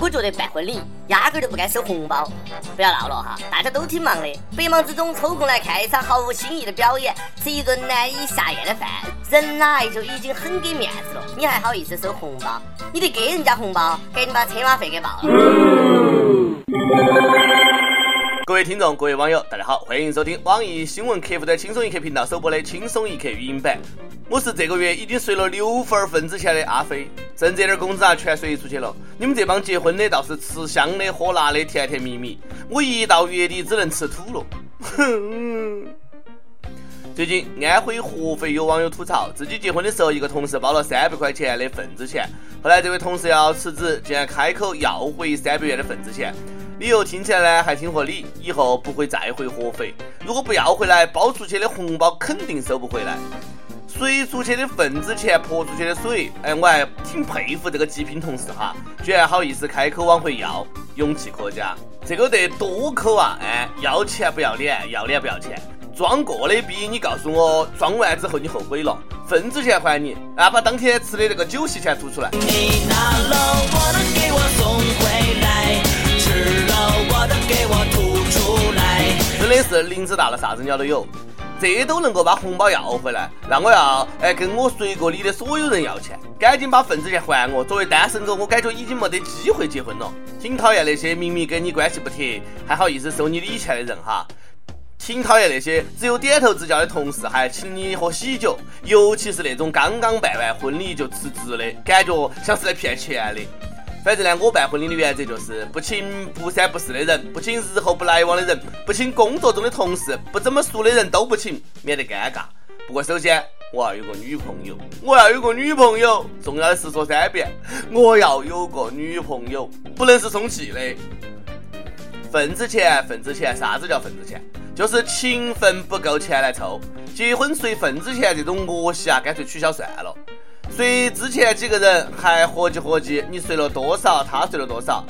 我觉得办婚礼压根儿就不该收红包。不要闹了哈，大家都挺忙的，百忙之中抽空来看一场毫无新意的表演，吃一顿难以下咽的饭，人来就已经很给面子了，你还好意思收红包？你得给人家红包，赶紧把车马费给报了。各位听众，各位网友，大家好，欢迎收听网易新闻客户端轻松一刻频道首播的《轻松一刻》语音版。我是这个月已经随了六份份子钱的阿飞，挣这点工资啊，全随出去了。你们这帮结婚的倒是吃香的喝辣的，甜甜蜜蜜。我一到月底只能吃土了。最近安徽合肥有网友吐槽，自己结婚的时候，一个同事包了三百块钱的份子钱，后来这位同事要辞职，竟然开口要回三百元的份子钱。理由听起来呢还挺合理，以后不会再回合肥。如果不要回来，包出去的红包肯定收不回来。随出去的份子钱泼出去的水，哎，我还挺佩服这个极品同事哈，居然好意思开口往回要，勇气可嘉。这个得多抠啊！哎，要钱不要脸，要脸不要钱，装过的逼你告诉我，装完之后你后悔了，份子钱还你，啊，把当天吃的那个酒席钱吐出来。你拿了我的给我送回来。真的是林子大了，啥子鸟都有，这都能够把红包要回来，那我要哎跟我随过礼的所有人要钱，赶紧把份子钱还我。作为单身狗，我感觉已经没得机会结婚了。挺讨厌那些明明跟你关系不铁，还好意思收你礼钱的人哈。挺讨厌那些只有点头之交的同事还请你喝喜酒，尤其是那种刚刚办完婚礼就辞职的，感觉像是来骗钱的。反正呢，我办婚礼的原则就是不请不三不四的人，不请日后不来往的人，不请工作中的同事，不怎么熟的人都不请，免得尴尬。不过首先我要有个女朋友，我要有个女朋友，重要的是说三遍，我要有个女朋友，不能是充气的。份子钱，份子钱，啥子叫份子钱？就是情分不够钱来凑。结婚随份子钱这种恶习啊，干脆取消算了。随之前几个人还合计合计，你随了多少，他随了多少，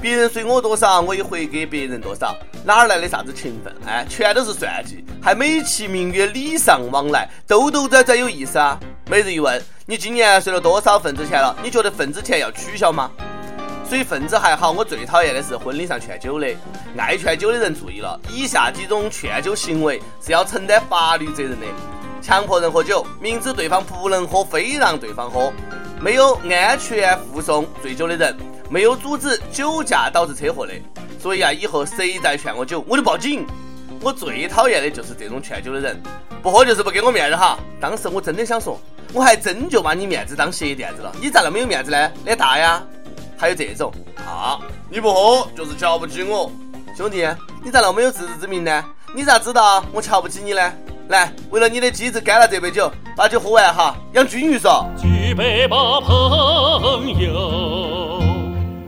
别人随我多少，我也回给别人多少，哪儿来的啥子情分？哎，全都是算计，还美其名曰礼尚往来，兜兜转转有意思啊！每日一问，你今年随了多少份子钱了？你觉得份子钱要取消吗？随份子还好，我最讨厌的是婚礼上劝酒的。爱劝酒的人注意了，以下几种劝酒行为是要承担法律责任的。强迫人喝酒，明知对方不能喝，非让对方喝；没有安全护送醉酒的人；没有阻止酒驾导致车祸的。所以啊，以后谁再劝我酒，我就报警。我最讨厌的就是这种劝酒的人，不喝就是不给我面子哈。当时我真的想说，我还真就把你面子当鞋垫子了，你咋那么有面子呢？脸大呀？还有这种啊，你不喝就是瞧不起我，兄弟，你咋那么有自知之明呢？你咋知道我瞧不起你呢？来，为了你的机子，干了这杯酒，把酒喝完哈，养金鱼嗦。举杯吧，朋友，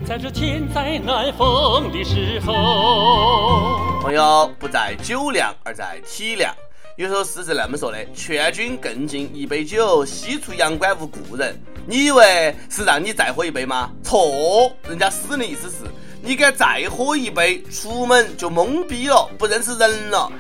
在这千载难逢的时候。朋友不在酒量，而在体谅。有首诗是那么说的：劝君更尽一杯酒，西出阳关无故人。你以为是让你再喝一杯吗？错，人家诗人的意思是，你敢再喝一杯，出门就懵逼了，不认识人了。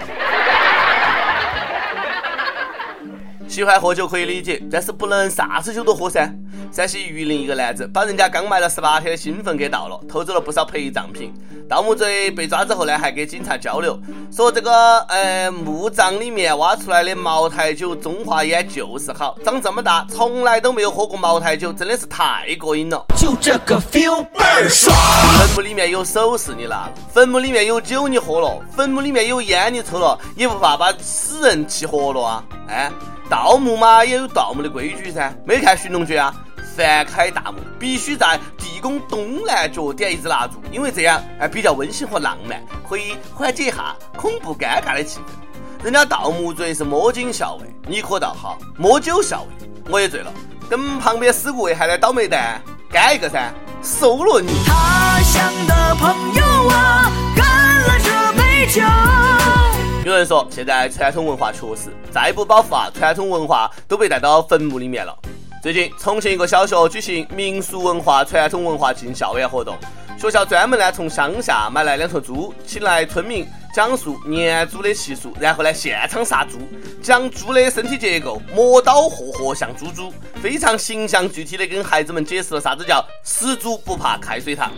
喜欢喝酒可以理解，但是不能啥子酒都喝噻。山西榆林一个男子把人家刚埋了十八天的新坟给盗了，偷走了不少陪葬品。盗墓贼被抓之后呢，还给警察交流，说这个呃墓葬里面挖出来的茅台酒中华烟就是好，长这么大从来都没有喝过茅台酒，真的是太过瘾了。就这个 feel 倍儿爽。坟墓里面有首饰你拿了，坟墓里面有酒你喝了，坟墓里面有烟你抽了，也不怕把死人气活了啊？哎。盗墓嘛，也有盗墓的规矩噻。没看《寻龙诀》啊？凡开大墓，必须在地宫东南角点一支蜡烛，因为这样哎比较温馨和浪漫，可以缓解一下恐怖尴尬的气氛。人家盗墓罪是摸金校尉，你可倒好，摸酒校尉，我也醉了，跟旁边尸骨还来倒霉蛋，干一个噻，收了你。他乡的朋友啊，干了这杯酒。有人说，现在传统文化确实，再不保护啊，传统文化都被带到坟墓里面了。最近，重庆一个小学举行民俗文化、传统文化进校园活动。学校专门呢从乡下买来两头猪，请来村民讲述年猪的习俗，然后呢现场杀猪，讲猪的身体结构，磨刀霍霍像猪猪，非常形象具体的跟孩子们解释了啥子叫死猪不怕开水烫。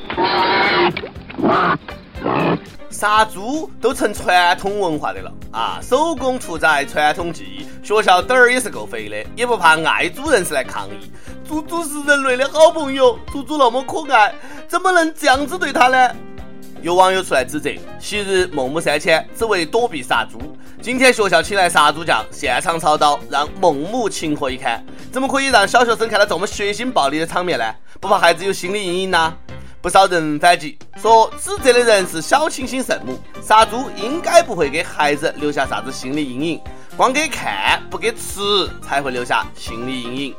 杀猪都成传统文化的了啊！手工屠宰传统技艺，学校胆儿也是够肥的，也不怕爱猪人士来抗议。猪猪是人类的好朋友，猪猪那么可爱，怎么能这样子对它呢？有网友出来指责：昔日孟母三迁只为躲避杀猪，今天学校请来杀猪匠，现场操刀，让孟母情何以堪？怎么可以让小学生看到这么血腥暴力的场面呢？不怕孩子有心理阴影呐？不少人反击说，指责的人是小清新圣母，杀猪应该不会给孩子留下啥子心理阴影，光给看不给吃才会留下心理阴影。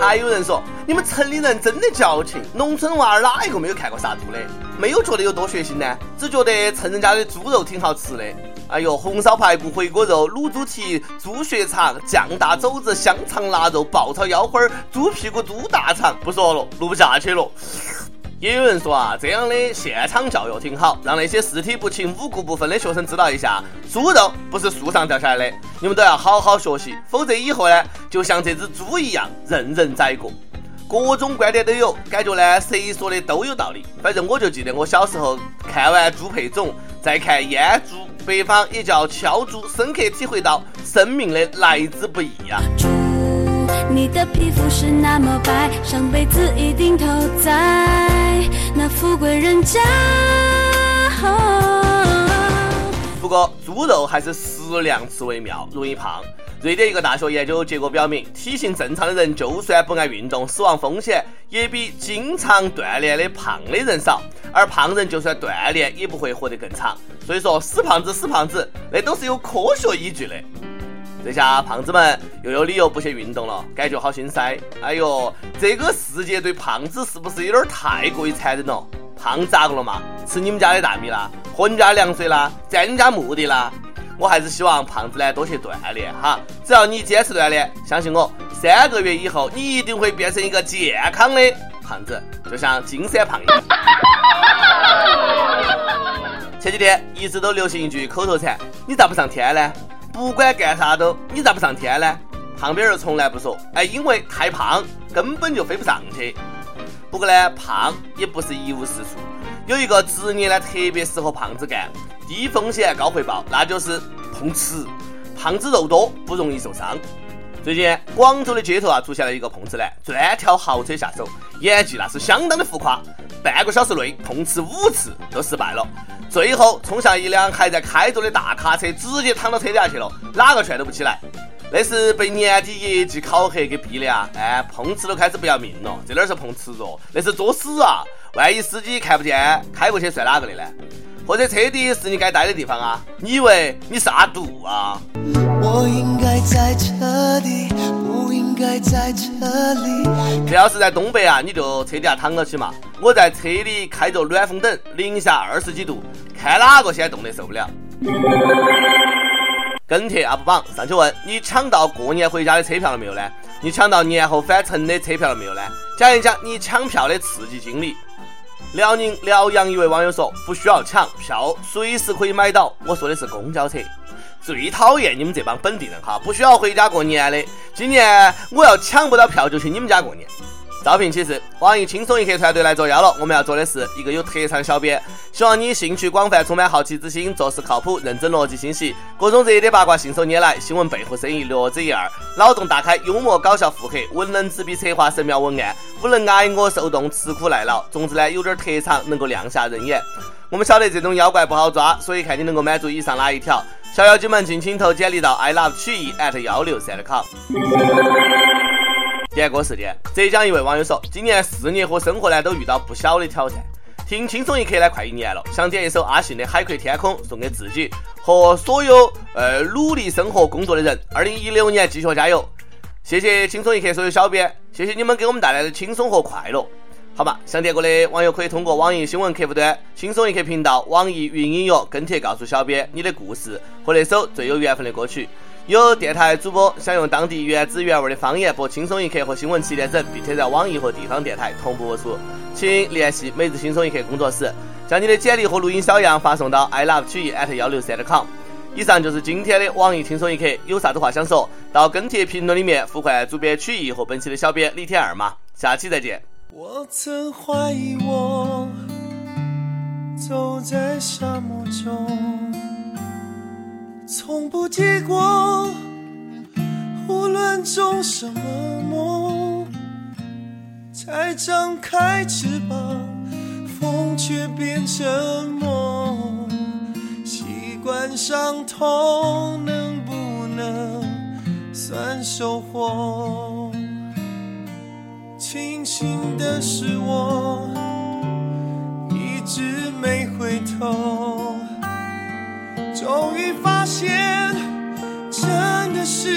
还有人说，你们城里人真的矫情，农村娃儿哪一个没有看过杀猪的？没有觉得有多血腥呢？只觉得趁人家的猪肉挺好吃的。哎呦，红烧排骨、回锅肉、卤猪蹄、猪血肠、酱大肘子、香肠腊肉、爆炒腰花、猪屁股、猪大肠，不说了，录不下去了。也有人说啊，这样的现场教育挺好，让那些四体不勤、五谷不分的学生知道一下，猪肉不是树上掉下来的，你们都要好好学习，否则以后呢，就像这只猪一样，任人宰割。各种观点都有，感觉呢，谁说的都有道理。反正我就记得我小时候看完猪配种，再看阉猪，北方也叫敲猪，深刻体会到生命的来之不易呀。你的皮肤是那么白，上辈子一定投在那富贵人家。不过猪肉还是适量吃为妙，容易胖。瑞典一个大学研究结果表明，体型正常的人就算不爱运动，死亡风险也比经常锻炼的胖的人少。而胖人就算锻炼，也不会活得更长。所以说，死胖子，死胖子，那都是有科学依据的。这下胖子们又有理由不去运动了，感觉好心塞。哎呦，这个世界对胖子是不是有点太过于残忍了？胖咋个了嘛？吃你们家的大米啦，喝你们家凉水啦，占你们家墓地啦？我还是希望胖子呢多去锻炼哈，只要你坚持锻炼，相信我，三个月以后你一定会变成一个健康的胖子，就像金山胖一样。前几天一直都流行一句口头禅：你咋不上天呢？不管干啥都，你咋不上天呢？胖边人从来不说，哎，因为太胖根本就飞不上去。不过呢，胖也不是一无是处，有一个职业呢特别适合胖子干。低风险高回报，那就是碰瓷。胖子肉多，不容易受伤。最近广州的街头啊，出现了一个碰瓷男，专挑豪车下手，演技那是相当的浮夸。半个小时内碰瓷五次都失败了，最后冲向一辆还在开着的大卡车，直接躺到车底下去了，哪个劝都不起来。那是被年底业绩考核给逼的啊！哎，碰瓷都开始不要命了，这哪是碰瓷哦，那是作死啊！万一司机看不见，开过去算哪个的呢？或者车底是你该待的地方啊？你以为你是阿杜啊？我应该在这里，不应该在这里。这要是在东北啊，你就车底下躺着去嘛。我在车里开着暖风等，零下二十几度，看哪个先冻得受不了。跟帖 UP 榜上去问你抢到过年回家的车票了没有呢？你抢到年后返程的车票了没有呢？讲一讲你抢票的刺激经历。辽宁辽阳一位网友说：“不需要抢票，随时可以买到。”我说的是公交车。最讨厌你们这帮本地人哈，不需要回家过年的。今年我要抢不到票就去你们家过年。招聘启事：网易轻松一刻团队来作妖了。我们要做的是一个有特长小编，希望你兴趣广泛，充满好奇之心，做事靠谱，认真逻辑清晰，各种热点八卦信手拈来，新闻背后深意略知一二，脑洞大开，幽默搞笑腹黑，文能执笔策划神妙文案，武能挨饿受冻，吃苦耐劳。总之呢，有点特长，能够亮瞎人眼。我们晓得这种妖怪不好抓，所以看你能够满足以上哪一条。小妖精们，尽情投简历到 i love 曲艺 at 幺六三 com。点歌时间，浙江一位网友说，今年事业和生活呢都遇到不小的挑战。听轻松一刻呢快一年了，想点一首阿信的《海阔天空》送给自己和所有呃努力生活工作的人。二零一六年继续加油！谢谢轻松一刻所有小编，谢谢你们给我们带来的轻松和快乐。好吧，想点歌的网友可以通过网易新闻客户端轻松一刻频道、网易云音乐跟帖告诉小编你的故事和那首最有缘分的歌曲。有电台主播想用当地原汁原味的方言播轻松一刻和新闻七点整，并且在网易和地方电台同步播出，请联系每日轻松一刻工作室，将你的简历和录音小样发送到 i love 曲艺 at 幺六三 com。以上就是今天的网易轻松一刻，有啥子话想说，到跟帖评论里面呼唤主编曲艺和本期的小编李天二嘛，下期再见。我曾怀疑我走在沙漠中。从不结果，什么梦，才张开翅膀，风却变沉默。习惯伤痛，能不能算收获？庆幸的是，我一直没回头。终于发现，真的是